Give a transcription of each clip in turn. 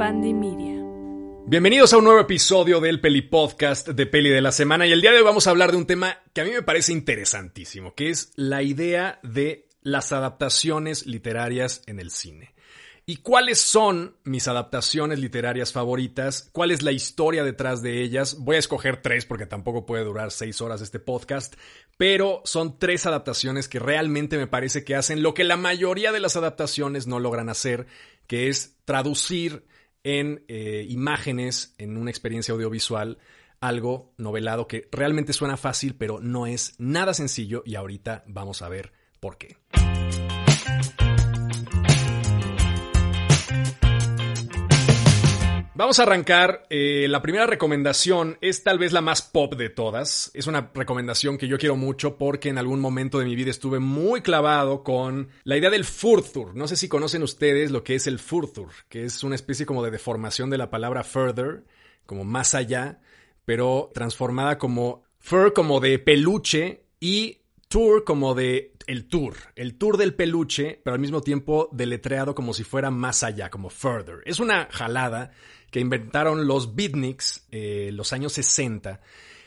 Media. Bienvenidos a un nuevo episodio del Peli Podcast de Peli de la Semana y el día de hoy vamos a hablar de un tema que a mí me parece interesantísimo, que es la idea de las adaptaciones literarias en el cine. ¿Y cuáles son mis adaptaciones literarias favoritas? ¿Cuál es la historia detrás de ellas? Voy a escoger tres porque tampoco puede durar seis horas este podcast, pero son tres adaptaciones que realmente me parece que hacen lo que la mayoría de las adaptaciones no logran hacer, que es traducir en eh, imágenes, en una experiencia audiovisual, algo novelado que realmente suena fácil, pero no es nada sencillo y ahorita vamos a ver por qué. Vamos a arrancar. Eh, la primera recomendación es tal vez la más pop de todas. Es una recomendación que yo quiero mucho porque en algún momento de mi vida estuve muy clavado con la idea del furthur. No sé si conocen ustedes lo que es el furthur, que es una especie como de deformación de la palabra further, como más allá, pero transformada como fur como de peluche y tour como de el tour, el tour del peluche, pero al mismo tiempo deletreado como si fuera más allá, como further. Es una jalada que inventaron los beatniks eh, los años 60.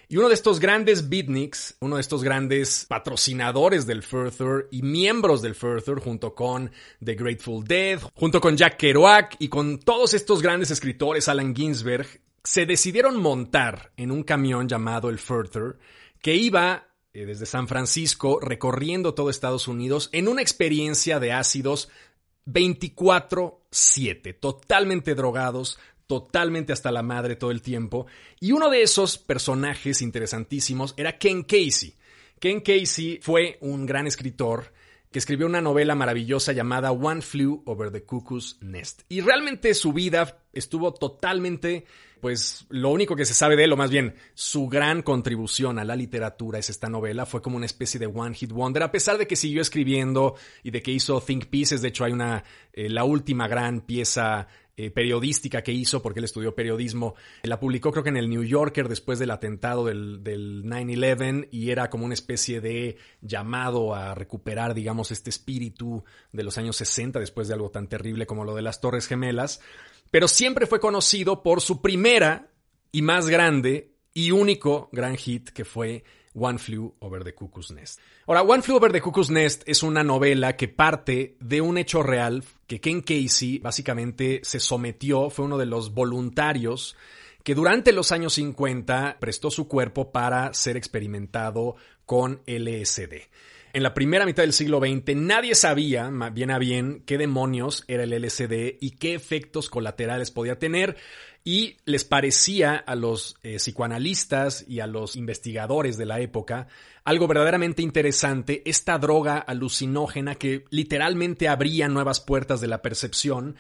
Y uno de estos grandes beatniks, uno de estos grandes patrocinadores del Further y miembros del Further, junto con The Grateful Dead, junto con Jack Kerouac y con todos estos grandes escritores, Alan Ginsberg, se decidieron montar en un camión llamado el Further, que iba eh, desde San Francisco, recorriendo todo Estados Unidos en una experiencia de ácidos 24/7, totalmente drogados, totalmente hasta la madre todo el tiempo. Y uno de esos personajes interesantísimos era Ken Casey. Ken Casey fue un gran escritor que escribió una novela maravillosa llamada One Flew Over the Cuckoo's Nest. Y realmente su vida estuvo totalmente, pues lo único que se sabe de él, o más bien su gran contribución a la literatura es esta novela, fue como una especie de One Hit Wonder, a pesar de que siguió escribiendo y de que hizo Think Pieces, de hecho hay una, eh, la última gran pieza eh, periodística que hizo, porque él estudió periodismo. La publicó creo que en el New Yorker después del atentado del, del 9-11 y era como una especie de llamado a recuperar, digamos, este espíritu de los años 60 después de algo tan terrible como lo de las Torres Gemelas. Pero siempre fue conocido por su primera y más grande y único gran hit que fue One Flew Over the Cuckoo's Nest. Ahora, One Flew Over the Cuckoo's Nest es una novela que parte de un hecho real que Ken Casey básicamente se sometió, fue uno de los voluntarios que durante los años 50 prestó su cuerpo para ser experimentado con LSD. En la primera mitad del siglo XX nadie sabía, bien a bien, qué demonios era el LSD y qué efectos colaterales podía tener. Y les parecía a los eh, psicoanalistas y a los investigadores de la época algo verdaderamente interesante, esta droga alucinógena que literalmente abría nuevas puertas de la percepción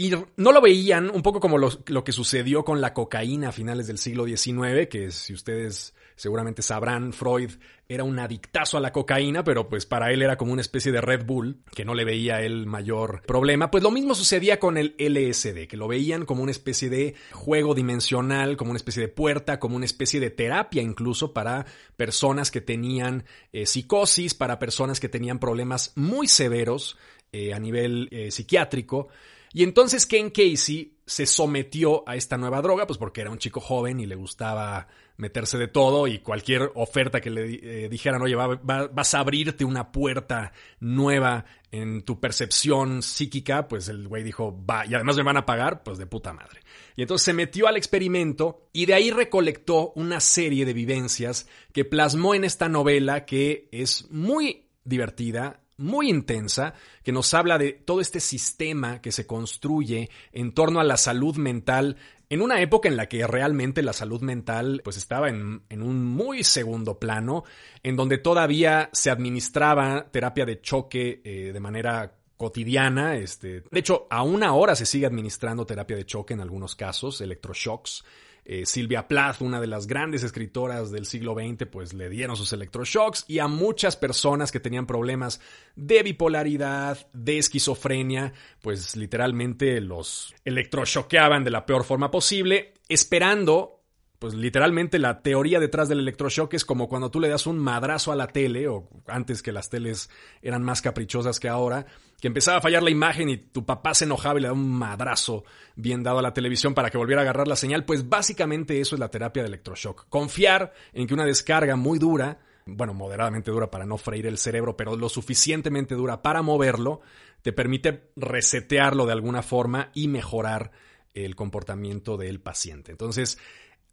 y no lo veían un poco como lo, que sucedió con la cocaína a finales del siglo XIX, que si ustedes seguramente sabrán, Freud era un adictazo a la cocaína, pero pues para él era como una especie de Red Bull, que no le veía el mayor problema. Pues lo mismo sucedía con el LSD, que lo veían como una especie de juego dimensional, como una especie de puerta, como una especie de terapia incluso para personas que tenían eh, psicosis, para personas que tenían problemas muy severos eh, a nivel eh, psiquiátrico. Y entonces Ken Casey se sometió a esta nueva droga, pues porque era un chico joven y le gustaba meterse de todo y cualquier oferta que le eh, dijeran, oye, vas a abrirte una puerta nueva en tu percepción psíquica, pues el güey dijo, va, y además me van a pagar, pues de puta madre. Y entonces se metió al experimento y de ahí recolectó una serie de vivencias que plasmó en esta novela que es muy divertida, muy intensa que nos habla de todo este sistema que se construye en torno a la salud mental en una época en la que realmente la salud mental pues estaba en, en, un muy segundo plano, en donde todavía se administraba terapia de choque eh, de manera cotidiana. Este, de hecho, aún ahora se sigue administrando terapia de choque en algunos casos, electroshocks. Eh, Silvia Plath, una de las grandes escritoras del siglo XX, pues le dieron sus electroshocks y a muchas personas que tenían problemas de bipolaridad, de esquizofrenia, pues literalmente los electroshoqueaban de la peor forma posible, esperando pues literalmente la teoría detrás del electroshock es como cuando tú le das un madrazo a la tele, o antes que las teles eran más caprichosas que ahora, que empezaba a fallar la imagen y tu papá se enojaba y le daba un madrazo bien dado a la televisión para que volviera a agarrar la señal, pues básicamente eso es la terapia de electroshock. Confiar en que una descarga muy dura, bueno, moderadamente dura para no freír el cerebro, pero lo suficientemente dura para moverlo, te permite resetearlo de alguna forma y mejorar el comportamiento del paciente. Entonces,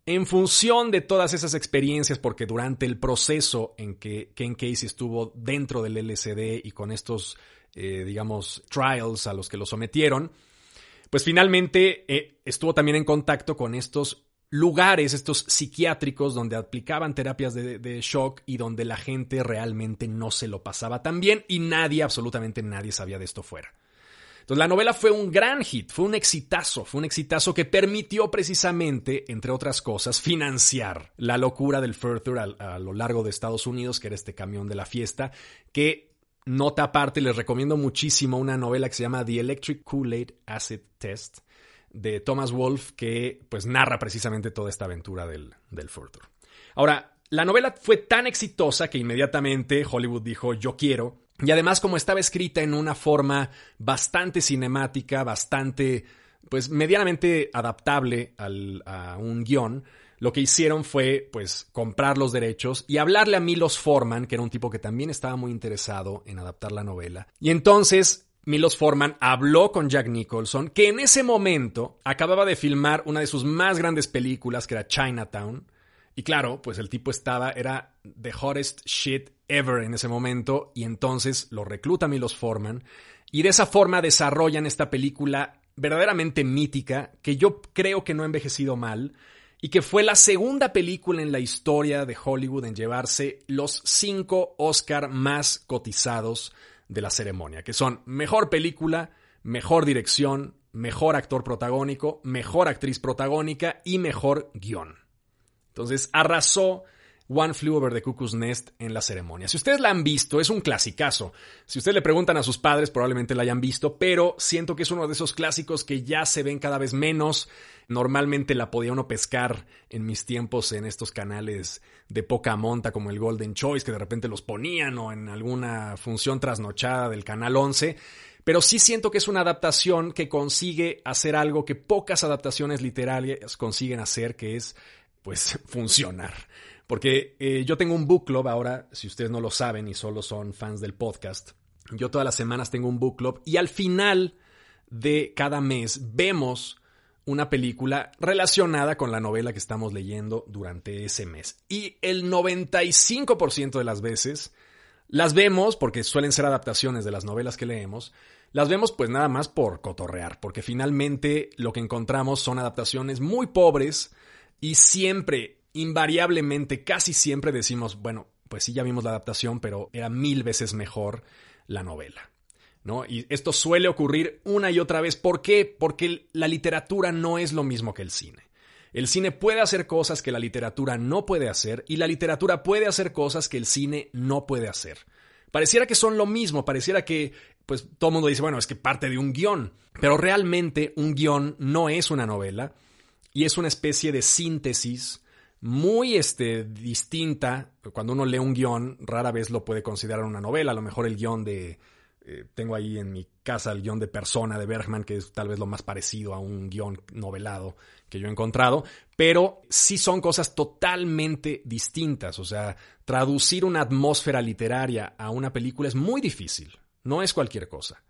en función de todas esas experiencias, porque durante el proceso en que Ken Casey estuvo dentro del LSD y con estos, eh, digamos, trials a los que lo sometieron, pues finalmente eh, estuvo también en contacto con estos lugares, estos psiquiátricos donde aplicaban terapias de, shock y donde la gente realmente no se lo pasaba tan bien y nadie, absolutamente nadie sabía de esto fuera. Entonces la novela fue un gran hit, fue un exitazo, fue un exitazo que permitió precisamente, entre otras cosas, financiar la locura del Further a, a lo largo de Estados Unidos, que era este camión de la fiesta, que nota aparte, les recomiendo muchísimo una novela que se llama The Electric Kool-Aid Acid Test de Thomas Wolfe que pues narra precisamente toda esta aventura del, del. Ahora, la novela fue tan exitosa que inmediatamente Hollywood dijo yo quiero y además, como estaba escrita en una forma bastante cinemática, bastante, pues, medianamente adaptable al, a un guion, lo que hicieron fue, pues, comprar los derechos y hablarle a Milos Forman, que era un tipo que también estaba muy interesado en adaptar la novela. Y entonces, Milos Forman habló con Jack Nicholson, que en ese momento acababa de filmar una de sus más grandes películas, que era Chinatown, y claro, pues el tipo estaba, era the hottest shit ever en ese momento, y entonces lo recluta Milos Forman, y de esa forma desarrollan esta película verdaderamente mítica, que yo creo que no ha envejecido mal, y que fue la segunda película en la historia de Hollywood en llevarse los cinco Oscar más cotizados de la ceremonia, que son mejor película, mejor dirección, mejor actor protagónico, mejor actriz protagónica y mejor guion. Entonces arrasó One Flew Over the Cuckoo's Nest en la ceremonia. Si ustedes la han visto, es un clasicazo. Si ustedes le preguntan a sus padres, probablemente la hayan visto, pero siento que es uno de esos clásicos que ya se ven cada vez menos. Normalmente la podía uno pescar en mis tiempos en estos canales de poca monta como el Golden Choice, que de repente los ponían o en alguna función trasnochada del Canal 11 pero sí siento que es una adaptación que consigue hacer algo que pocas adaptaciones literarias consiguen hacer, que es pues funcionar. Porque eh, yo tengo un book club ahora, si ustedes no lo saben y solo son fans del podcast, yo todas las semanas tengo un book club y al final de cada mes vemos una película relacionada con la novela que estamos leyendo durante ese mes. Y el 95% de las veces las vemos, porque suelen ser adaptaciones de las novelas que leemos, las vemos pues nada más por cotorrear, porque finalmente lo que encontramos son adaptaciones muy pobres, y siempre, invariablemente, casi siempre decimos, bueno, pues sí, ya vimos la adaptación, pero era mil veces mejor la novela. ¿No? Y esto suele ocurrir una y otra vez. ¿Por qué? Porque la literatura no es lo mismo que el cine. El cine puede hacer cosas que la literatura no puede hacer y la literatura puede hacer cosas que el cine no puede hacer. Pareciera que son lo mismo, pareciera que, pues todo el mundo dice, bueno, es que parte de un guion, pero realmente un guion no es una novela y es una especie de síntesis muy este, distinta. Cuando uno lee un guion, rara vez lo puede considerar una novela. A lo mejor el guion de... Eh, tengo ahí en mi casa el guion de Persona de Bergman, que es tal vez lo más parecido a un guion novelado que yo he encontrado, pero sí son cosas totalmente distintas. O sea, traducir una atmósfera literaria a una película es muy difícil, no es cualquier cosa.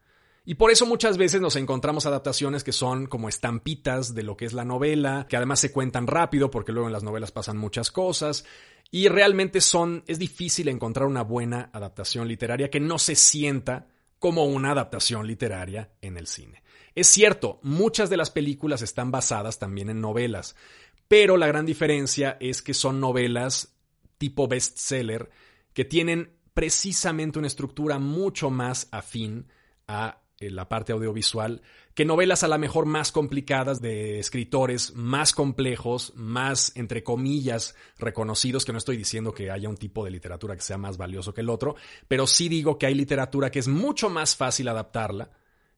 Y por eso muchas veces nos encontramos adaptaciones que son como estampitas de lo que es la novela, que además se cuentan rápido porque luego en las novelas pasan muchas cosas. Y realmente son, es difícil encontrar una buena adaptación literaria que no se sienta como una adaptación literaria en el cine. Es cierto, muchas de las películas están basadas también en novelas, pero la gran diferencia es que son novelas tipo bestseller que tienen precisamente una estructura mucho más afín a la parte audiovisual, que novelas a lo mejor más complicadas de escritores más complejos, más, entre comillas, reconocidos, que no estoy diciendo que haya un tipo de literatura que sea más valioso que el otro, pero sí digo que hay literatura que es mucho más fácil adaptarla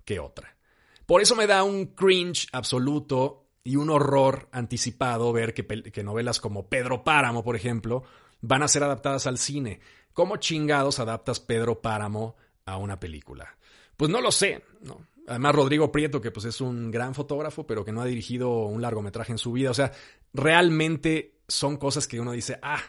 que otra. Por eso me da un cringe absoluto y un horror anticipado ver que, que, novelas como Pedro Páramo, por ejemplo, van a ser adaptadas al cine. ¿Cómo chingados adaptas Pedro Páramo a una película? Pues no lo sé, ¿no? Además, Rodrigo Prieto, que pues es un gran fotógrafo, pero que no ha dirigido un largometraje en su vida. O sea, realmente son cosas que uno dice, ah,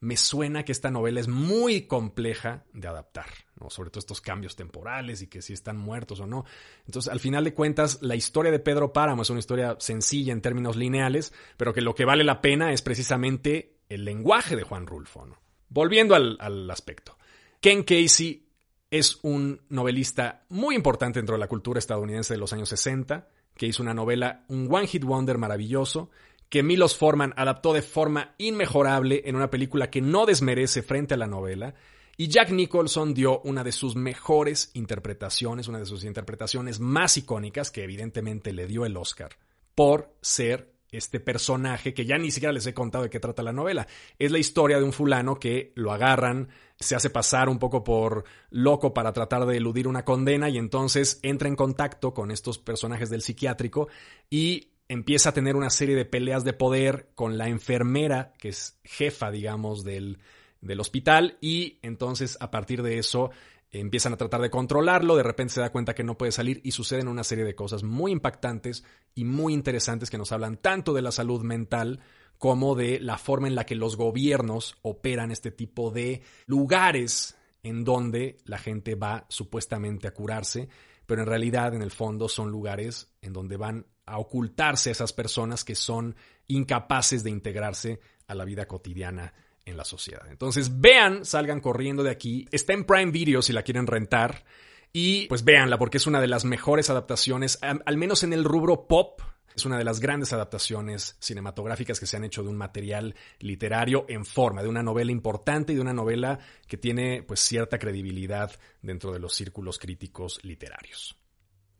me suena que esta novela es muy compleja de adaptar, ¿no? sobre todo estos cambios temporales y que si están muertos o no. Entonces, al final de cuentas, la historia de Pedro Páramo es una historia sencilla en términos lineales, pero que lo que vale la pena es precisamente el lenguaje de Juan Rulfo. Volviendo al, al aspecto. Ken Casey es un novelista muy importante dentro de la cultura estadounidense de los años 60, que hizo una novela, un One Hit Wonder maravilloso, que Milos Forman adaptó de forma inmejorable en una película que no desmerece frente a la novela, y Jack Nicholson dio una de sus mejores interpretaciones, una de sus interpretaciones más icónicas, que evidentemente le dio el Oscar, por ser este personaje que ya ni siquiera les he contado de qué trata la novela. Es la historia de un fulano que lo agarran, se hace pasar un poco por loco para tratar de eludir una condena y entonces entra en contacto con estos personajes del psiquiátrico y empieza a tener una serie de peleas de poder con la enfermera, que es jefa, digamos, del, del hospital, y entonces a partir de eso empiezan a tratar de controlarlo, de repente se da cuenta que no puede salir y suceden una serie de cosas muy impactantes y muy interesantes que nos hablan tanto de la salud mental como de la forma en la que los gobiernos operan este tipo de lugares en donde la gente va supuestamente a curarse, pero en realidad en el fondo son lugares en donde van a ocultarse esas personas que son incapaces de integrarse a la vida cotidiana en la sociedad. Entonces, vean, salgan corriendo de aquí. Está en Prime Video si la quieren rentar. Y pues véanla porque es una de las mejores adaptaciones, al menos en el rubro pop. Es una de las grandes adaptaciones cinematográficas que se han hecho de un material literario en forma, de una novela importante y de una novela que tiene pues cierta credibilidad dentro de los círculos críticos literarios.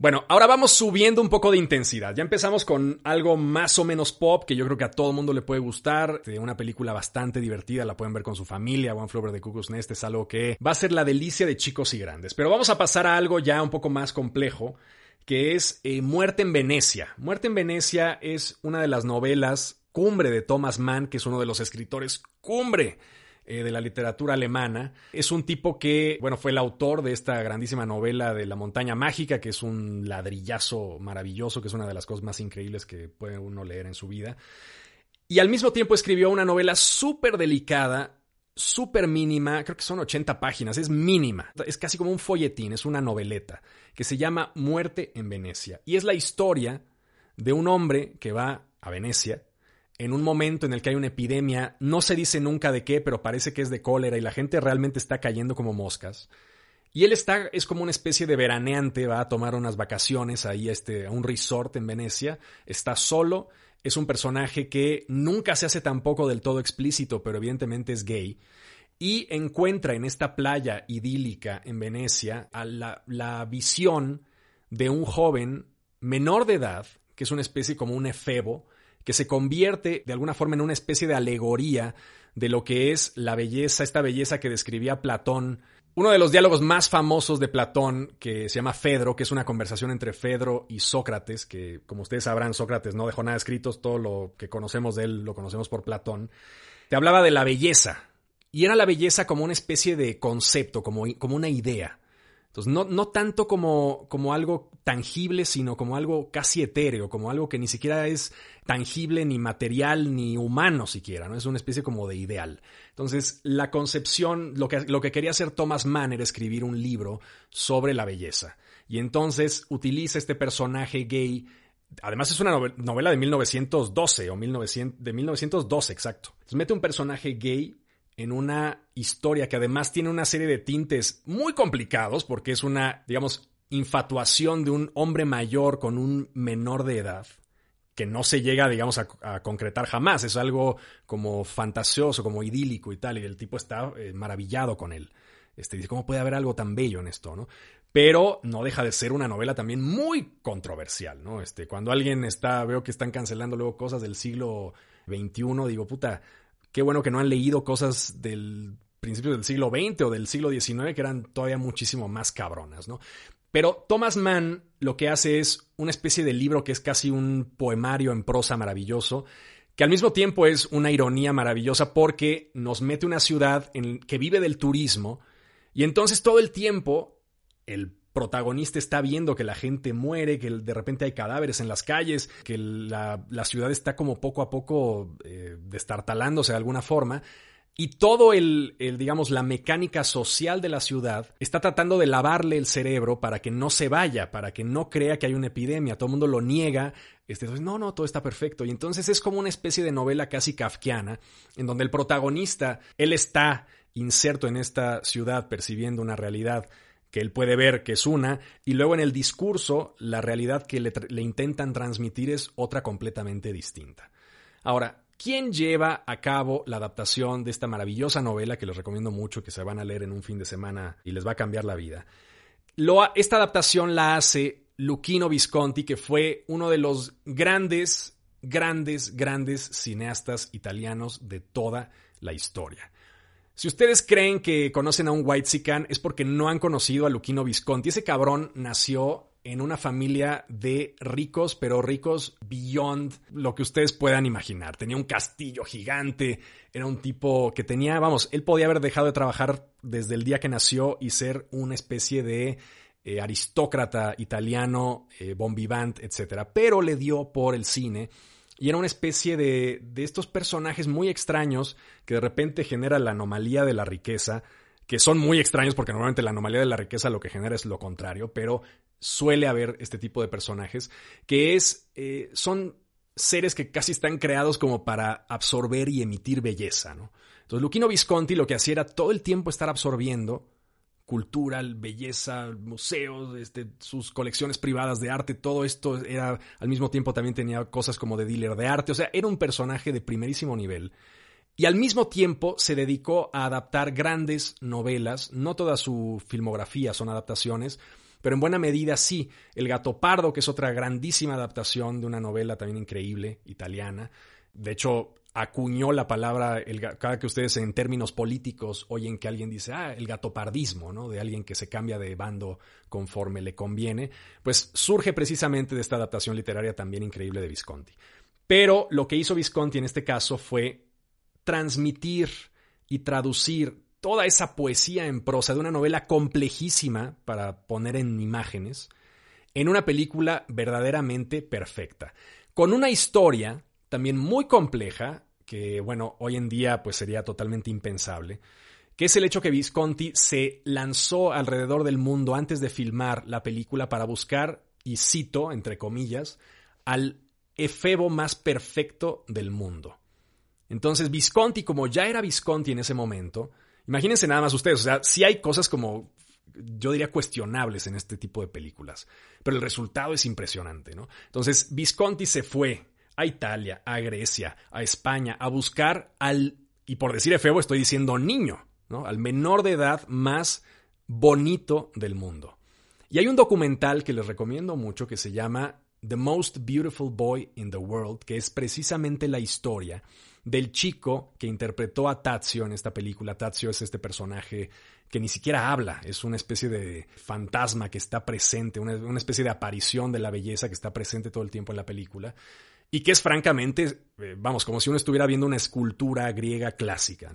Bueno, ahora vamos subiendo un poco de intensidad. Ya empezamos con algo más o menos pop que yo creo que a todo mundo le puede gustar. De una película bastante divertida, la pueden ver con su familia. One Flower de Cuckoo's Nest es algo que va a ser la delicia de chicos y grandes. Pero vamos a pasar a algo ya un poco más complejo, que es eh, Muerte en Venecia. Muerte en Venecia es una de las novelas cumbre de Thomas Mann, que es uno de los escritores cumbre eh, de la literatura alemana. Es un tipo que, bueno, fue el autor de esta grandísima novela de La montaña mágica, que es un ladrillazo maravilloso, que es una de las cosas más increíbles que puede uno leer en su vida. Y al mismo tiempo escribió una novela súper delicada, súper mínima, creo que son 80 páginas, es mínima, es casi como un folletín, es una noveleta, que se llama Muerte en Venecia. Y es la historia de un hombre que va a Venecia en un momento en el que hay una epidemia, no se dice nunca de qué, pero parece que es de cólera y la gente realmente está cayendo como moscas. Y él está, es como una especie de veraneante, va a tomar unas vacaciones ahí a, este, a un resort en Venecia, está solo, es un personaje que nunca se hace tampoco del todo explícito, pero evidentemente es gay, y encuentra en esta playa idílica en Venecia a la, la visión de un joven menor de edad, que es una especie como un efebo, que se convierte de alguna forma en una especie de alegoría de lo que es la belleza, esta belleza que describía Platón. Uno de los diálogos más famosos de Platón, que se llama Fedro, que es una conversación entre Fedro y Sócrates, que como ustedes sabrán, Sócrates no dejó nada escrito, todo lo que conocemos de él lo conocemos por Platón, te hablaba de la belleza, y era la belleza como una especie de concepto, como, como una idea. Entonces, no, no tanto como, como algo tangible, sino como algo casi etéreo, como algo que ni siquiera es tangible, ni material, ni humano siquiera, ¿no? Es una especie como de ideal. Entonces, la concepción, lo que, lo que quería hacer Thomas Mann era escribir un libro sobre la belleza. Y entonces utiliza este personaje gay Además es una novela de 1912 o 1900, de 1912, exacto. Entonces mete un personaje gay en una historia que además tiene una serie de tintes muy complicados porque es una, digamos, infatuación de un hombre mayor con un menor de edad que no se llega, digamos, a, concretar jamás. Es algo como fantasioso, como idílico y tal, y el tipo está eh, maravillado con él. Este, dice, ¿cómo puede haber algo tan bello en esto, no? Pero no deja de ser una novela también muy controversial, ¿no? Este, cuando alguien está, veo que están cancelando luego cosas del siglo XXI, digo, puta, Qué bueno que no han leído cosas del principio del siglo XX o del siglo XIX que eran todavía muchísimo más cabronas, ¿no? Pero Thomas Mann lo que hace es una especie de libro que es casi un poemario en prosa maravilloso, que al mismo tiempo es una ironía maravillosa porque nos mete una ciudad en que vive del turismo y entonces todo el tiempo el protagonista está viendo que la gente muere, que de repente hay cadáveres en las calles, que la, ciudad está como poco a poco eh, destartalándose de alguna forma. Y todo el, digamos, la mecánica social de la ciudad está tratando de lavarle el cerebro para que no se vaya, para que no crea que hay una epidemia. Todo el mundo lo niega. Este, no, no, todo está perfecto. Y entonces es como una especie de novela casi kafkiana, en donde el protagonista, él está inserto en esta ciudad percibiendo una realidad que él puede ver que es una, y luego en el discurso la realidad que le, intentan transmitir es otra completamente distinta. Ahora, ¿Quién lleva a cabo la adaptación de esta maravillosa novela que les recomiendo mucho, que se van a leer en un fin de semana y les va a cambiar la vida? esta adaptación la hace Luchino Visconti, que fue uno de los grandes, grandes, grandes cineastas italianos de toda la historia. Si ustedes creen que conocen a un White Sican es porque no han conocido a Luchino Visconti. Ese cabrón nació en una familia de ricos, pero ricos beyond lo que ustedes puedan imaginar. Tenía un castillo gigante, era un tipo que tenía, vamos, él podía haber dejado de trabajar desde el día que nació y ser una especie de eh, aristócrata italiano, eh, bombivant, etc. Pero le dio por el cine y era una especie de, de estos personajes muy extraños que de repente genera la anomalía de la riqueza que son muy extraños porque normalmente la anomalía de la riqueza lo que genera es lo contrario, pero suele haber este tipo de personajes, que es, eh, son seres que casi están creados como para absorber y emitir belleza. Entonces, Luchino Visconti lo que hacía era todo el tiempo estar absorbiendo cultura, belleza, museos, este, sus colecciones privadas de arte, todo esto era, al mismo tiempo también tenía cosas como de dealer de arte, o sea, era un personaje de primerísimo nivel. Y al mismo tiempo se dedicó a adaptar grandes novelas, no toda su filmografía son adaptaciones, pero en buena medida sí. El Gato Pardo, que es otra grandísima adaptación de una novela también increíble, italiana. De hecho, acuñó la palabra, el, cada que ustedes en términos políticos oyen que alguien dice, ah, el gatopardismo, ¿no? De alguien que se cambia de bando conforme le conviene, pues surge precisamente de esta adaptación literaria también increíble de Visconti. Pero lo que hizo Visconti en este caso fue transmitir y traducir toda esa poesía en prosa de una novela complejísima para poner en imágenes en una película verdaderamente perfecta, con una historia también muy compleja que bueno, hoy en día pues sería totalmente impensable, que es el hecho que Visconti se lanzó alrededor del mundo antes de filmar la película para buscar, y cito entre comillas, al efebo más perfecto del mundo. Entonces Visconti, como ya era Visconti en ese momento, Imagínense nada más ustedes, o sea, sí hay cosas como, yo diría, cuestionables en este tipo de películas, pero el resultado es impresionante, ¿no? Entonces, Visconti se fue a Italia, a Grecia, a España, a buscar al, y por decir efebo estoy diciendo niño, ¿no? Al menor de edad más bonito del mundo. Y hay un documental que les recomiendo mucho que se llama The Most Beautiful Boy in the World, que es precisamente la historia del chico que interpretó a Tazio en esta película. Tazio es este personaje que ni siquiera habla, es una especie de fantasma que está presente, una, especie de aparición de la belleza que está presente todo el tiempo en la película y que es francamente, eh, vamos, como si uno estuviera viendo una escultura griega clásica.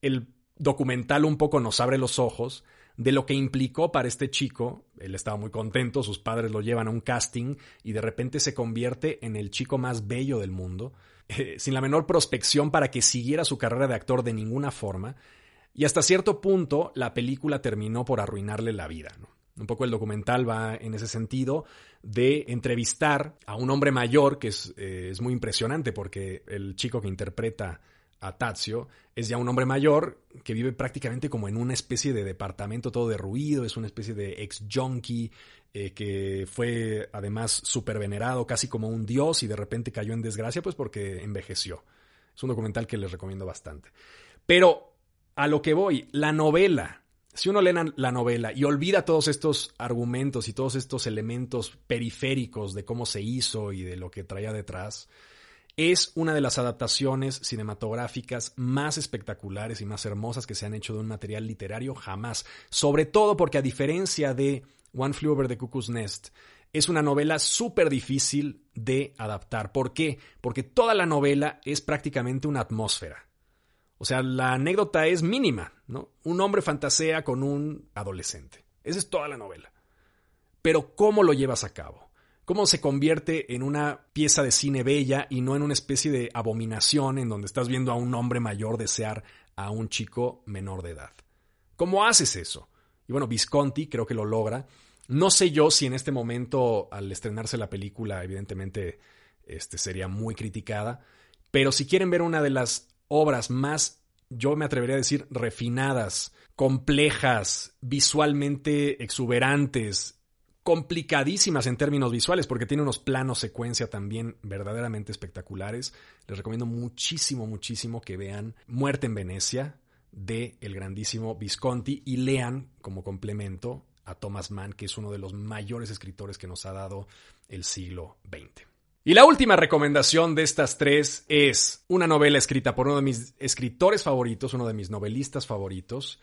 El documental un poco nos abre los ojos de lo que implicó para este chico. Él estaba muy contento, sus padres lo llevan a un casting y de repente se convierte en el chico más bello del mundo eh, sin la menor prospección para que siguiera su carrera de actor de ninguna forma, y hasta cierto punto la película terminó por arruinarle la vida. Un poco el documental va en ese sentido de entrevistar a un hombre mayor, que es, eh, es muy impresionante porque el chico que interpreta a Tazio es ya un hombre mayor que vive prácticamente como en una especie de departamento todo derruido, es una especie de ex junkie eh, que fue además súper venerado, casi como un dios y de repente cayó en desgracia pues porque envejeció. Es un documental que les recomiendo bastante. Pero a lo que voy, la novela, si uno lee la novela y olvida todos estos argumentos y todos estos elementos periféricos de cómo se hizo y de lo que traía detrás, es una de las adaptaciones cinematográficas más espectaculares y más hermosas que se han hecho de un material literario jamás. Sobre todo porque a diferencia de One Flew Over the Cuckoo's Nest, es una novela súper difícil de adaptar. ¿Por qué? Porque toda la novela es prácticamente una atmósfera. O sea, la anécdota es mínima, ¿no? Un hombre fantasea con un adolescente. Esa es toda la novela. Pero ¿cómo lo llevas a cabo? cómo se convierte en una pieza de cine bella y no en una especie de abominación en donde estás viendo a un hombre mayor desear a un chico menor de edad. ¿Cómo haces eso? Y bueno, Visconti creo que lo logra. No sé yo si en este momento, al estrenarse la película, evidentemente este, sería muy criticada, pero si quieren ver una de las obras más, yo me atrevería a decir, refinadas, complejas, visualmente exuberantes, complicadísimas en términos visuales porque tiene unos planos secuencia también verdaderamente espectaculares. Les recomiendo muchísimo, muchísimo que vean Muerte en Venecia de el grandísimo Visconti y lean como complemento a Thomas Mann, que es uno de los mayores escritores que nos ha dado el siglo XX. Y la última recomendación de estas tres es una novela escrita por uno de mis escritores favoritos, uno de mis novelistas favoritos,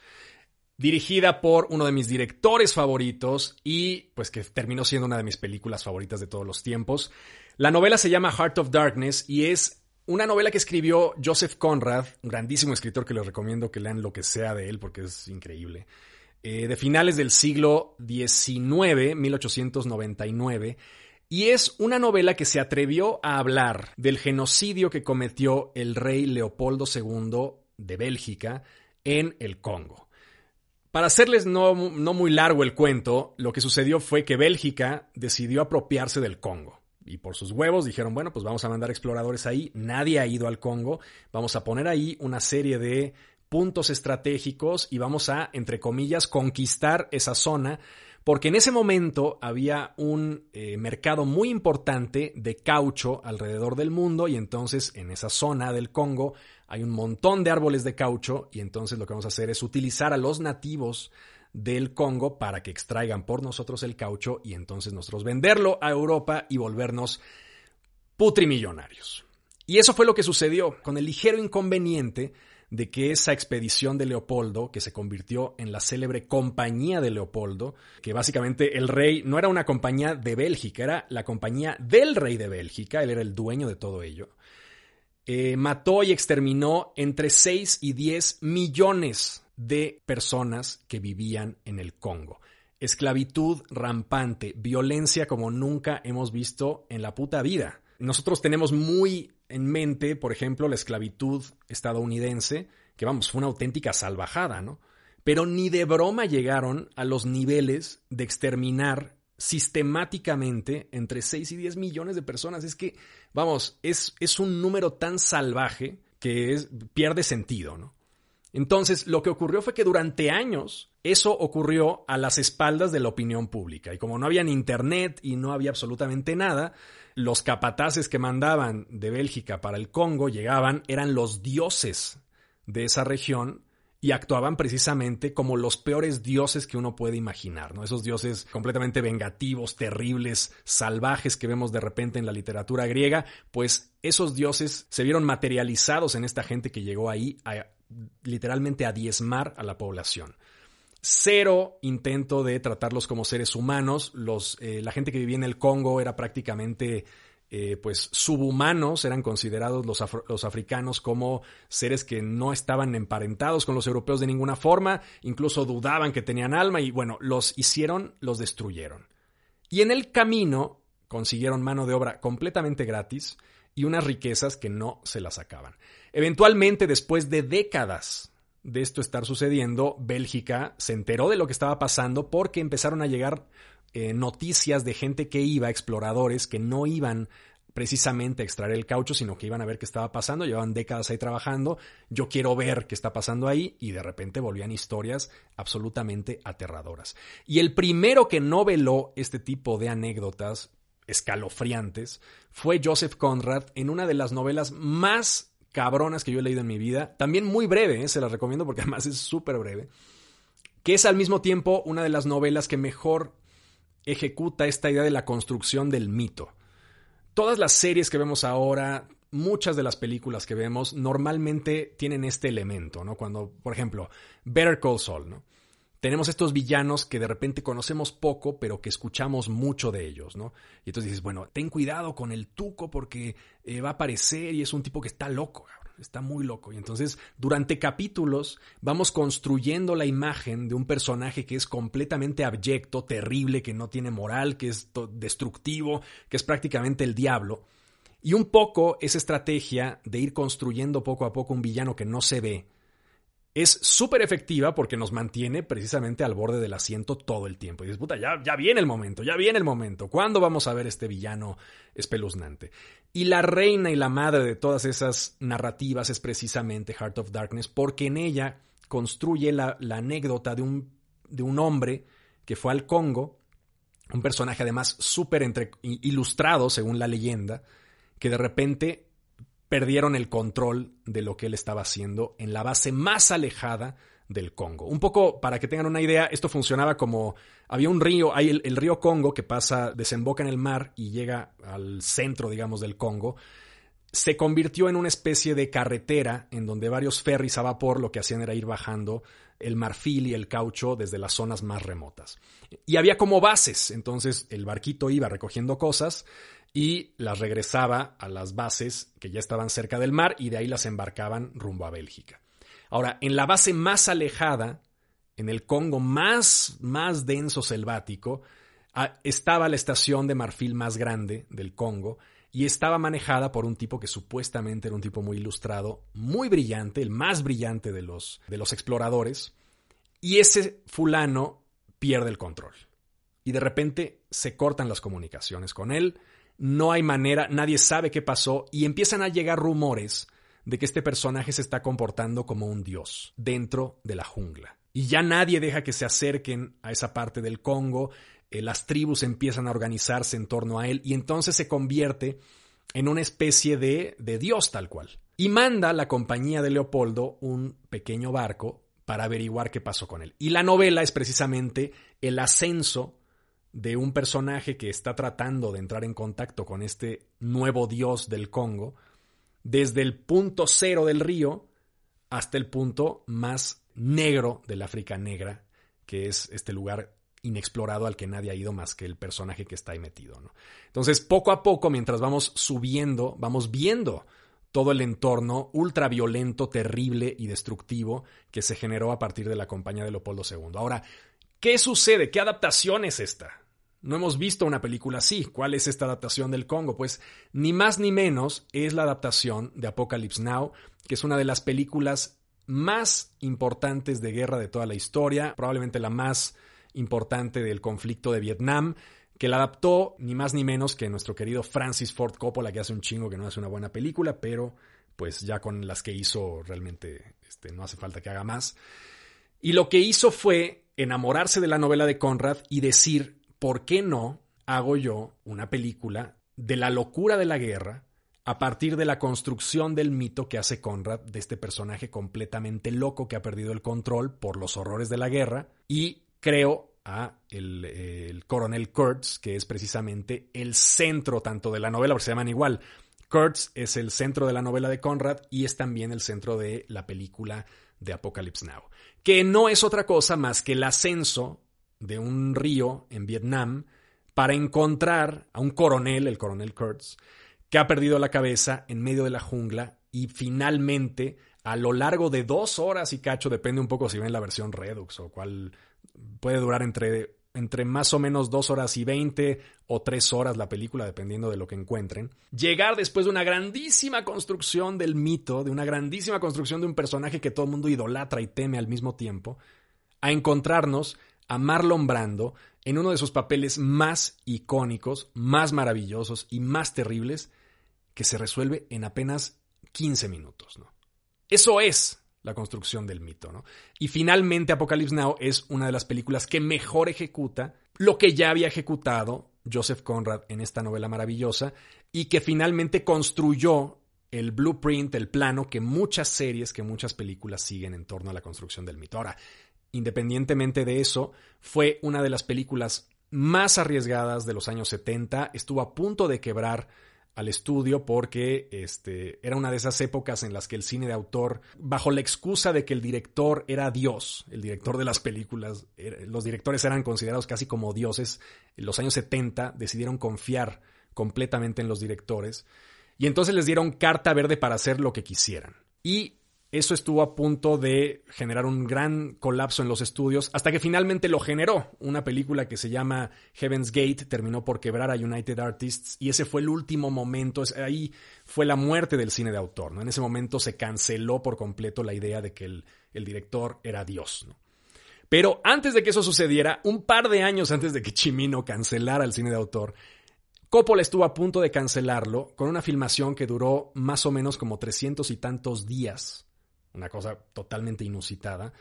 dirigida por uno de mis directores favoritos y pues que terminó siendo una de mis películas favoritas de todos los tiempos. La novela se llama Heart of Darkness y es una novela que escribió Joseph Conrad, un grandísimo escritor que les recomiendo que lean lo que sea de él porque es increíble. Eh, de finales del siglo XIX, 1899, y es una novela que se atrevió a hablar del genocidio que cometió el rey Leopoldo II de Bélgica en el Congo. Para hacerles no, muy largo el cuento, lo que sucedió fue que Bélgica decidió apropiarse del Congo. Y por sus huevos dijeron, bueno, pues vamos a mandar exploradores ahí. Nadie ha ido al Congo. Vamos a poner ahí una serie de puntos estratégicos y vamos a, entre comillas, conquistar esa zona porque en ese momento había un eh, mercado muy importante de caucho alrededor del mundo y entonces en esa zona del Congo hay un montón de árboles de caucho y entonces lo que vamos a hacer es utilizar a los nativos del Congo para que extraigan por nosotros el caucho y entonces nosotros venderlo a Europa y volvernos putrimillonarios. Y eso fue lo que sucedió, con el ligero inconveniente de que esa expedición de Leopoldo, que se convirtió en la célebre Compañía de Leopoldo, que básicamente el rey no era una compañía de Bélgica, era la compañía del rey de Bélgica, él era el dueño de todo ello, eh, mató y exterminó entre 6 y 10 millones de personas que vivían en el Congo. Esclavitud rampante, violencia como nunca hemos visto en la puta vida. Nosotros tenemos muy en mente, por ejemplo, la esclavitud estadounidense, que vamos, fue una auténtica salvajada, ¿no? Pero ni de broma llegaron a los niveles de exterminar sistemáticamente entre 6 y 10 millones de personas. Es que, vamos, es, es un número tan salvaje que es, pierde sentido, ¿no? Entonces, lo que ocurrió fue que durante años eso ocurrió a las espaldas de la opinión pública. Y como no había ni internet y no había absolutamente nada, los capataces que mandaban de Bélgica para el Congo llegaban, eran los dioses de esa región y actuaban precisamente como los peores dioses que uno puede imaginar, ¿no? Esos dioses completamente vengativos, terribles, salvajes que vemos de repente en la literatura griega, pues esos dioses se vieron materializados en esta gente que llegó ahí a, literalmente a diezmar a la población cero intento de tratarlos como seres humanos. Los, eh, la gente que vivía en el Congo era prácticamente eh, pues subhumanos, eran considerados los, los, africanos como seres que no estaban emparentados con los europeos de ninguna forma, incluso dudaban que tenían alma y bueno, los hicieron, los destruyeron. Y en el camino consiguieron mano de obra completamente gratis y unas riquezas que no se las sacaban. Eventualmente, después de décadas de esto estar sucediendo, Bélgica se enteró de lo que estaba pasando porque empezaron a llegar eh, noticias de gente que iba, exploradores, que no iban precisamente a extraer el caucho, sino que iban a ver qué estaba pasando, llevaban décadas ahí trabajando, yo quiero ver qué está pasando ahí, y de repente volvían historias absolutamente aterradoras. Y el primero que noveló este tipo de anécdotas escalofriantes fue Joseph Conrad en una de las novelas más cabronas que yo he leído en mi vida. También muy breve, ¿eh? se las recomiendo porque además es súper breve. Que es al mismo tiempo una de las novelas que mejor ejecuta esta idea de la construcción del mito. Todas las series que vemos ahora, muchas de las películas que vemos normalmente tienen este elemento, ¿no? Cuando, por ejemplo, Better Call Saul, ¿no? Tenemos estos villanos que de repente conocemos poco, pero que escuchamos mucho de ellos, ¿no? Y entonces dices, bueno, ten cuidado con el tuco porque eh, va a aparecer y es un tipo que está loco, está muy loco. Y entonces, durante capítulos, vamos construyendo la imagen de un personaje que es completamente abyecto, terrible, que no tiene moral, que es destructivo, que es prácticamente el diablo. Y un poco esa estrategia de ir construyendo poco a poco un villano que no se ve es súper efectiva porque nos mantiene precisamente al borde del asiento todo el tiempo. Y dices, puta, ya, ya viene el momento, ya viene el momento. ¿Cuándo vamos a ver este villano espeluznante? Y la reina y la madre de todas esas narrativas es precisamente Heart of Darkness porque en ella construye la, anécdota de un, de un hombre que fue al Congo, un personaje además súper ilustrado según la leyenda, que de repente perdieron el control de lo que él estaba haciendo en la base más alejada del Congo. Un poco para que tengan una idea, esto funcionaba como había un río, hay el, río Congo que pasa, desemboca en el mar y llega al centro, digamos, del Congo. Se convirtió en una especie de carretera en donde varios ferries a vapor lo que hacían era ir bajando el marfil y el caucho desde las zonas más remotas. Y había como bases, entonces el barquito iba recogiendo cosas y las regresaba a las bases que ya estaban cerca del mar y de ahí las embarcaban rumbo a Bélgica. Ahora, en la base más alejada, en el Congo más, más denso selvático, ah, estaba la estación de marfil más grande del Congo y estaba manejada por un tipo que supuestamente era un tipo muy ilustrado, muy brillante, el más brillante de los, de los exploradores, y ese fulano pierde el control. Y de repente se cortan las comunicaciones con él, no hay manera, nadie sabe qué pasó y empiezan a llegar rumores de que este personaje se está comportando como un dios dentro de la jungla. Y ya nadie deja que se acerquen a esa parte del Congo, eh, las tribus empiezan a organizarse en torno a él y entonces se convierte en una especie de, de dios tal cual. Y manda la compañía de Leopoldo un pequeño barco para averiguar qué pasó con él. Y la novela es precisamente el ascenso de un personaje que está tratando de entrar en contacto con este nuevo dios del Congo, desde el punto cero del río hasta el punto más negro del África Negra, que es este lugar inexplorado al que nadie ha ido más que el personaje que está ahí metido. Entonces, poco a poco, mientras vamos subiendo, vamos viendo todo el entorno ultraviolento, terrible y destructivo que se generó a partir de la compañía de Leopoldo II. Ahora, ¿qué sucede? ¿Qué adaptación es esta? No hemos visto una película así. ¿Cuál es esta adaptación del Congo? Pues ni más ni menos es la adaptación de Apocalypse Now, que es una de las películas más importantes de guerra de toda la historia, probablemente la más importante del conflicto de Vietnam, que la adaptó ni más ni menos que nuestro querido Francis Ford Coppola, que hace un chingo que no hace una buena película, pero pues ya con las que hizo realmente este, no hace falta que haga más. Y lo que hizo fue enamorarse de la novela de Conrad y decir, ¿por qué no hago yo una película de la locura de la guerra a partir de la construcción del mito que hace Conrad de este personaje completamente loco que ha perdido el control por los horrores de la guerra y creo a el, coronel Kurtz, que es precisamente el centro tanto de la novela, porque se llaman igual. Kurtz es el centro de la novela de Conrad y es también el centro de la película de Apocalypse Now, que no es otra cosa más que el ascenso de un río en Vietnam para encontrar a un coronel, el coronel Kurtz, que ha perdido la cabeza en medio de la jungla y finalmente a lo largo de dos horas y cacho, depende un poco si ven la versión Redux o cuál puede durar entre, entre más o menos dos horas y veinte o tres horas la película, dependiendo de lo que encuentren. Llegar después de una grandísima construcción del mito, de una grandísima construcción de un personaje que todo el mundo idolatra y teme al mismo tiempo, a encontrarnos a Marlon Brando en uno de sus papeles más icónicos, más maravillosos y más terribles, que se resuelve en apenas 15 minutos. ¿no? Eso es la construcción del mito. ¿no? Y finalmente Apocalypse Now es una de las películas que mejor ejecuta lo que ya había ejecutado Joseph Conrad en esta novela maravillosa y que finalmente construyó el blueprint, el plano que muchas series, que muchas películas siguen en torno a la construcción del mito. Ahora, independientemente de eso, fue una de las películas más arriesgadas de los años 70, estuvo a punto de quebrar al estudio porque este, era una de esas épocas en las que el cine de autor, bajo la excusa de que el director era Dios, el director de las películas, los directores eran considerados casi como dioses, en los años 70 decidieron confiar completamente en los directores y entonces les dieron carta verde para hacer lo que quisieran. Y eso estuvo a punto de generar un gran colapso en los estudios hasta que finalmente lo generó. Una película que se llama Heaven's Gate terminó por quebrar a United Artists y ese fue el último momento, ahí fue la muerte del cine de autor. ¿no? En ese momento se canceló por completo la idea de que el, director era Dios. Pero antes de que eso sucediera, un par de años antes de que Chimino cancelara el cine de autor, Coppola estuvo a punto de cancelarlo con una filmación que duró más o menos como trescientos y tantos días una cosa totalmente inusitada.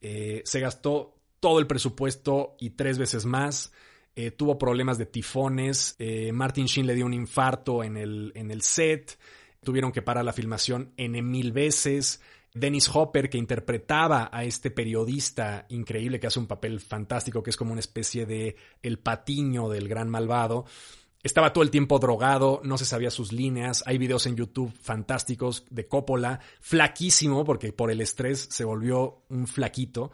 Eh, se gastó todo el presupuesto y tres veces más. Eh, tuvo problemas de tifones. Eh, Martin Sheen le dio un infarto en el, en el set. Tuvieron que parar la filmación N mil veces. Dennis Hopper, que interpretaba a este periodista increíble que hace un papel fantástico, que es como una especie de el patiño del gran malvado, estaba todo el tiempo drogado, no se sabía sus líneas. Hay videos en YouTube fantásticos de Coppola, flaquísimo, porque por el estrés se volvió un flaquito,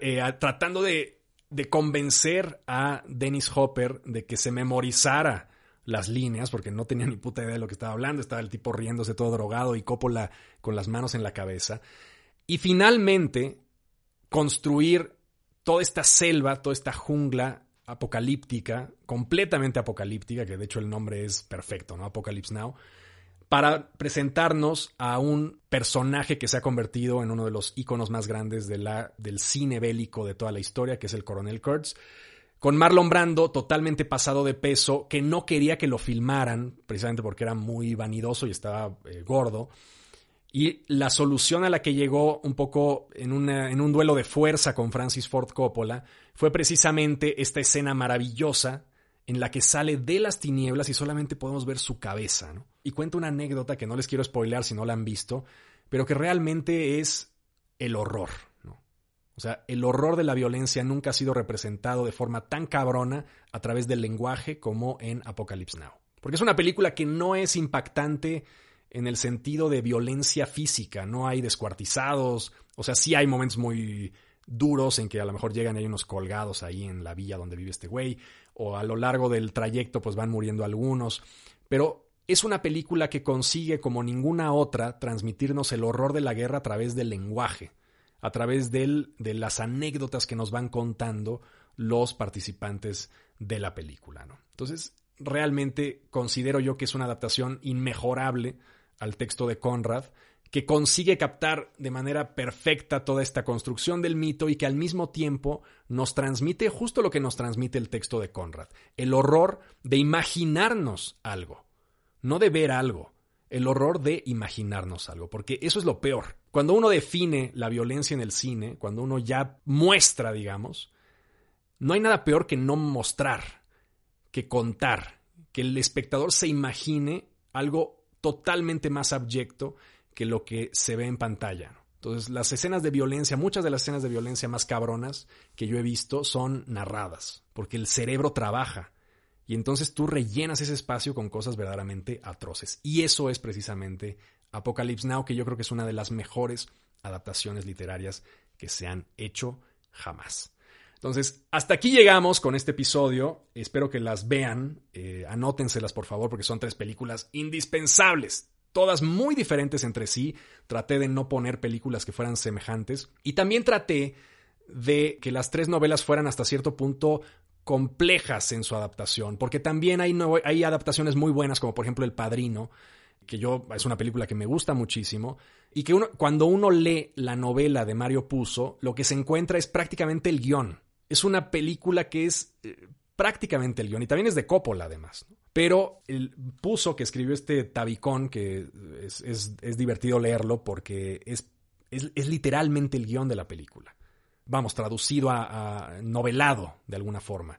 eh, tratando de, de convencer a Dennis Hopper de que se memorizara las líneas, porque no tenía ni puta idea de lo que estaba hablando. Estaba el tipo riéndose todo drogado y Coppola con las manos en la cabeza. Y finalmente, construir toda esta selva, toda esta jungla apocalíptica, completamente apocalíptica, que de hecho el nombre es perfecto, ¿no? Apocalypse Now, para presentarnos a un personaje que se ha convertido en uno de los iconos más grandes del cine bélico de toda la historia, que es el Coronel Kurtz, con Marlon Brando totalmente pasado de peso, que no quería que lo filmaran, precisamente porque era muy vanidoso y estaba eh, gordo. Y la solución a la que llegó un poco en, un duelo de fuerza con Francis Ford Coppola fue precisamente esta escena maravillosa en la que sale de las tinieblas y solamente podemos ver su cabeza. Y cuenta una anécdota que no les quiero spoilear si no la han visto, pero que realmente es el horror. O sea, el horror de la violencia nunca ha sido representado de forma tan cabrona a través del lenguaje como en Apocalypse Now. Porque es una película que no es impactante en el sentido de violencia física, no hay descuartizados, o sea, sí hay momentos muy duros en que a lo mejor llegan y hay unos colgados ahí en la villa donde vive este güey, o a lo largo del trayecto pues van muriendo algunos, pero es una película que consigue como ninguna otra transmitirnos el horror de la guerra a través del lenguaje, a través del, de las anécdotas que nos van contando los participantes de la película. ¿no? Entonces, realmente considero yo que es una adaptación inmejorable al texto de Conrad, que consigue captar de manera perfecta toda esta construcción del mito y que al mismo tiempo nos transmite justo lo que nos transmite el texto de Conrad, el horror de imaginarnos algo, no de ver algo, el horror de imaginarnos algo, porque eso es lo peor. Cuando uno define la violencia en el cine, cuando uno ya muestra, digamos, no hay nada peor que no mostrar, que contar, que el espectador se imagine algo totalmente más abyecto que lo que se ve en pantalla. Entonces, las escenas de violencia, muchas de las escenas de violencia más cabronas que yo he visto son narradas, porque el cerebro trabaja. Y entonces tú rellenas ese espacio con cosas verdaderamente atroces. Y eso es precisamente Apocalypse Now, que yo creo que es una de las mejores adaptaciones literarias que se han hecho jamás. Entonces, hasta aquí llegamos con este episodio. Espero que las vean. Eh, anótenselas, por favor, porque son tres películas indispensables. Todas muy diferentes entre sí. Traté de no poner películas que fueran semejantes. Y también traté de que las tres novelas fueran hasta cierto punto complejas en su adaptación. Porque también hay, hay adaptaciones muy buenas, como por ejemplo El Padrino, que yo es una película que me gusta muchísimo y que uno, cuando uno lee la novela de Mario Puzo, lo que se encuentra es prácticamente el guion es una película que es eh, prácticamente el guion y también es de Coppola además. Pero el puso que escribió este tabicón, que es, divertido leerlo porque es, es, literalmente el guion de la película. Vamos, traducido a novelado de alguna forma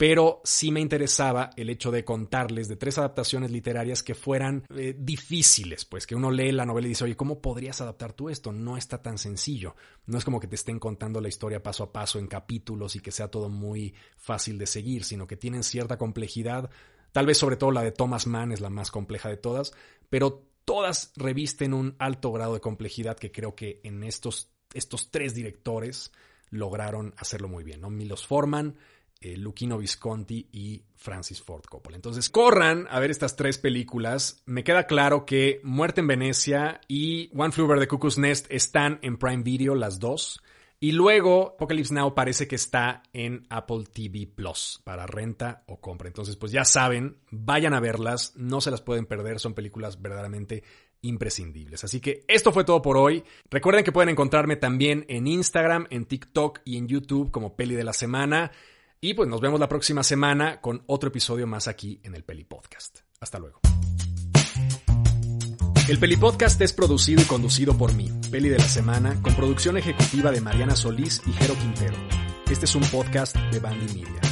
pero sí me interesaba el hecho de contarles de tres adaptaciones literarias que fueran eh, difíciles, pues que uno lee la novela y dice, oye, ¿cómo podrías adaptar tú esto? No está tan sencillo. No es como que te estén contando la historia paso a paso en capítulos y que sea todo muy fácil de seguir, sino que tienen cierta complejidad Tal vez sobre todo la de Thomas Mann es la más compleja de todas, pero todas revisten un alto grado de complejidad que creo que en estos, estos tres directores lograron hacerlo muy bien. ¿no? Milos Forman, eh, Visconti y Francis Ford Coppola. Entonces, corran a ver estas tres películas. Me queda claro que Muerte en Venecia y One Flew Over the Cuckoo's Nest están en Prime Video, las dos. Y luego, Apocalypse Now parece que está en Apple TV Plus para renta o compra. Entonces, pues ya saben, vayan a verlas, no se las pueden perder, son películas verdaderamente imprescindibles. Así que esto fue todo por hoy. Recuerden que pueden encontrarme también en Instagram, en TikTok y en YouTube como Peli de la Semana. Y pues nos vemos la próxima semana con otro episodio más aquí en el Peli Podcast. Hasta luego. El Peli Podcast es producido y conducido por mí, Peli de la Semana, con producción ejecutiva de Mariana Solís y Jero Quintero. Este es un podcast de Bandy Media.